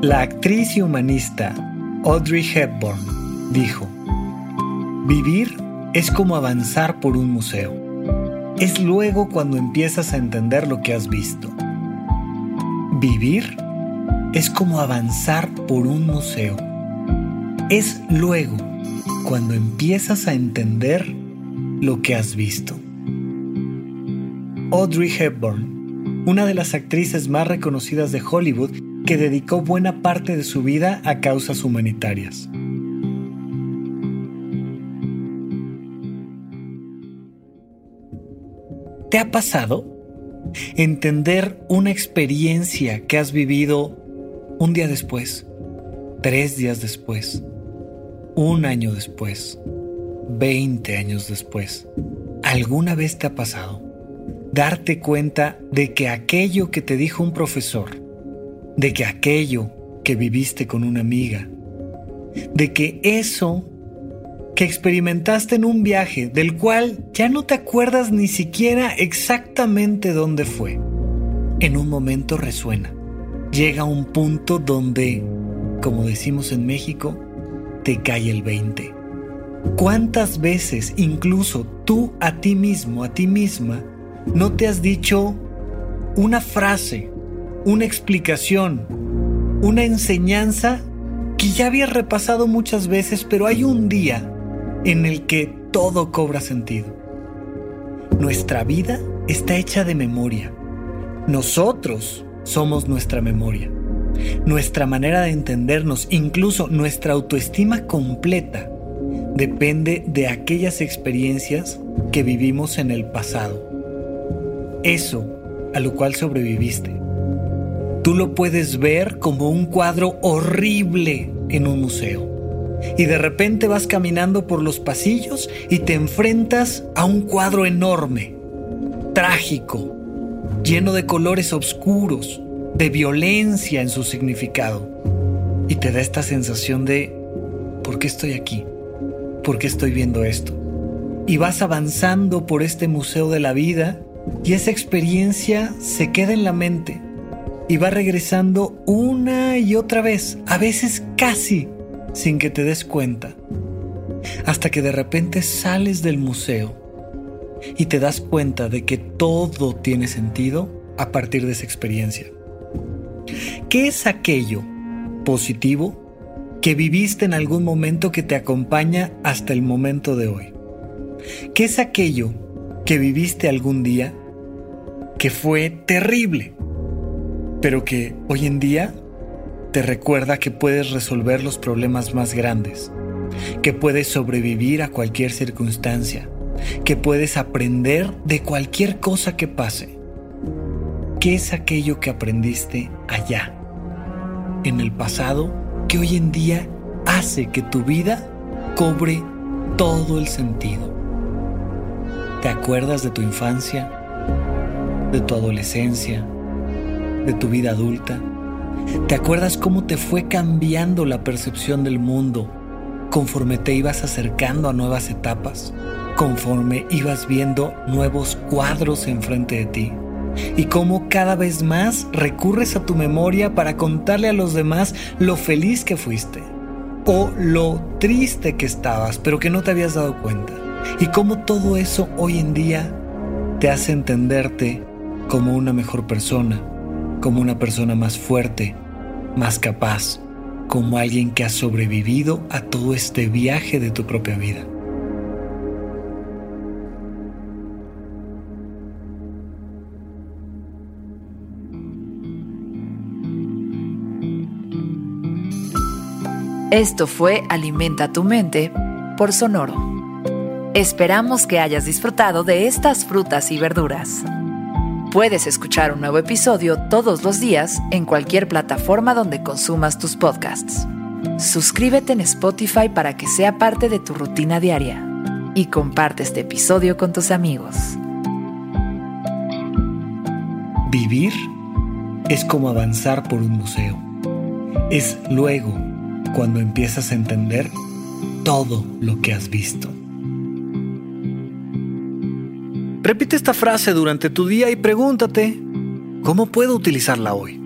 La actriz y humanista Audrey Hepburn dijo, Vivir es como avanzar por un museo. Es luego cuando empiezas a entender lo que has visto. Vivir es como avanzar por un museo. Es luego cuando empiezas a entender lo que has visto. Audrey Hepburn, una de las actrices más reconocidas de Hollywood, que dedicó buena parte de su vida a causas humanitarias. ¿Te ha pasado entender una experiencia que has vivido un día después, tres días después, un año después, veinte años después? ¿Alguna vez te ha pasado darte cuenta de que aquello que te dijo un profesor, de que aquello que viviste con una amiga, de que eso que experimentaste en un viaje del cual ya no te acuerdas ni siquiera exactamente dónde fue, en un momento resuena. Llega un punto donde, como decimos en México, te cae el 20. ¿Cuántas veces incluso tú a ti mismo, a ti misma, no te has dicho una frase una explicación, una enseñanza que ya había repasado muchas veces, pero hay un día en el que todo cobra sentido. Nuestra vida está hecha de memoria. Nosotros somos nuestra memoria. Nuestra manera de entendernos, incluso nuestra autoestima completa, depende de aquellas experiencias que vivimos en el pasado. Eso a lo cual sobreviviste Tú lo puedes ver como un cuadro horrible en un museo. Y de repente vas caminando por los pasillos y te enfrentas a un cuadro enorme, trágico, lleno de colores oscuros, de violencia en su significado. Y te da esta sensación de, ¿por qué estoy aquí? ¿Por qué estoy viendo esto? Y vas avanzando por este museo de la vida y esa experiencia se queda en la mente y va regresando una y otra vez, a veces casi sin que te des cuenta, hasta que de repente sales del museo y te das cuenta de que todo tiene sentido a partir de esa experiencia. ¿Qué es aquello positivo que viviste en algún momento que te acompaña hasta el momento de hoy? ¿Qué es aquello que viviste algún día que fue terrible? Pero que hoy en día te recuerda que puedes resolver los problemas más grandes, que puedes sobrevivir a cualquier circunstancia, que puedes aprender de cualquier cosa que pase. ¿Qué es aquello que aprendiste allá, en el pasado, que hoy en día hace que tu vida cobre todo el sentido? ¿Te acuerdas de tu infancia, de tu adolescencia, de tu vida adulta? ¿Te acuerdas cómo te fue cambiando la percepción del mundo conforme te ibas acercando a nuevas etapas? conforme ibas viendo nuevos cuadros enfrente de ti y cómo cada vez más recurres a tu memoria para contarle a los demás lo feliz que fuiste o lo triste que estabas pero que no te habías dado cuenta y cómo todo eso hoy en día te hace entenderte como una mejor persona, como una persona más fuerte, más capaz, como alguien que ha sobrevivido a todo este viaje de tu propia vida. Esto fue Alimenta tu mente por Sonoro. Esperamos que hayas disfrutado de estas frutas y verduras. Puedes escuchar un nuevo episodio todos los días en cualquier plataforma donde consumas tus podcasts. Suscríbete en Spotify para que sea parte de tu rutina diaria y comparte este episodio con tus amigos. Vivir es como avanzar por un museo. Es luego cuando empiezas a entender todo lo que has visto. Repite esta frase durante tu día y pregúntate, ¿cómo puedo utilizarla hoy?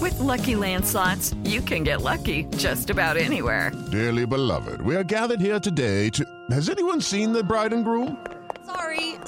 With Lucky Land slots, you can get lucky just about anywhere. Dearly beloved, we are gathered here today to. Has anyone seen the bride and groom? Sorry,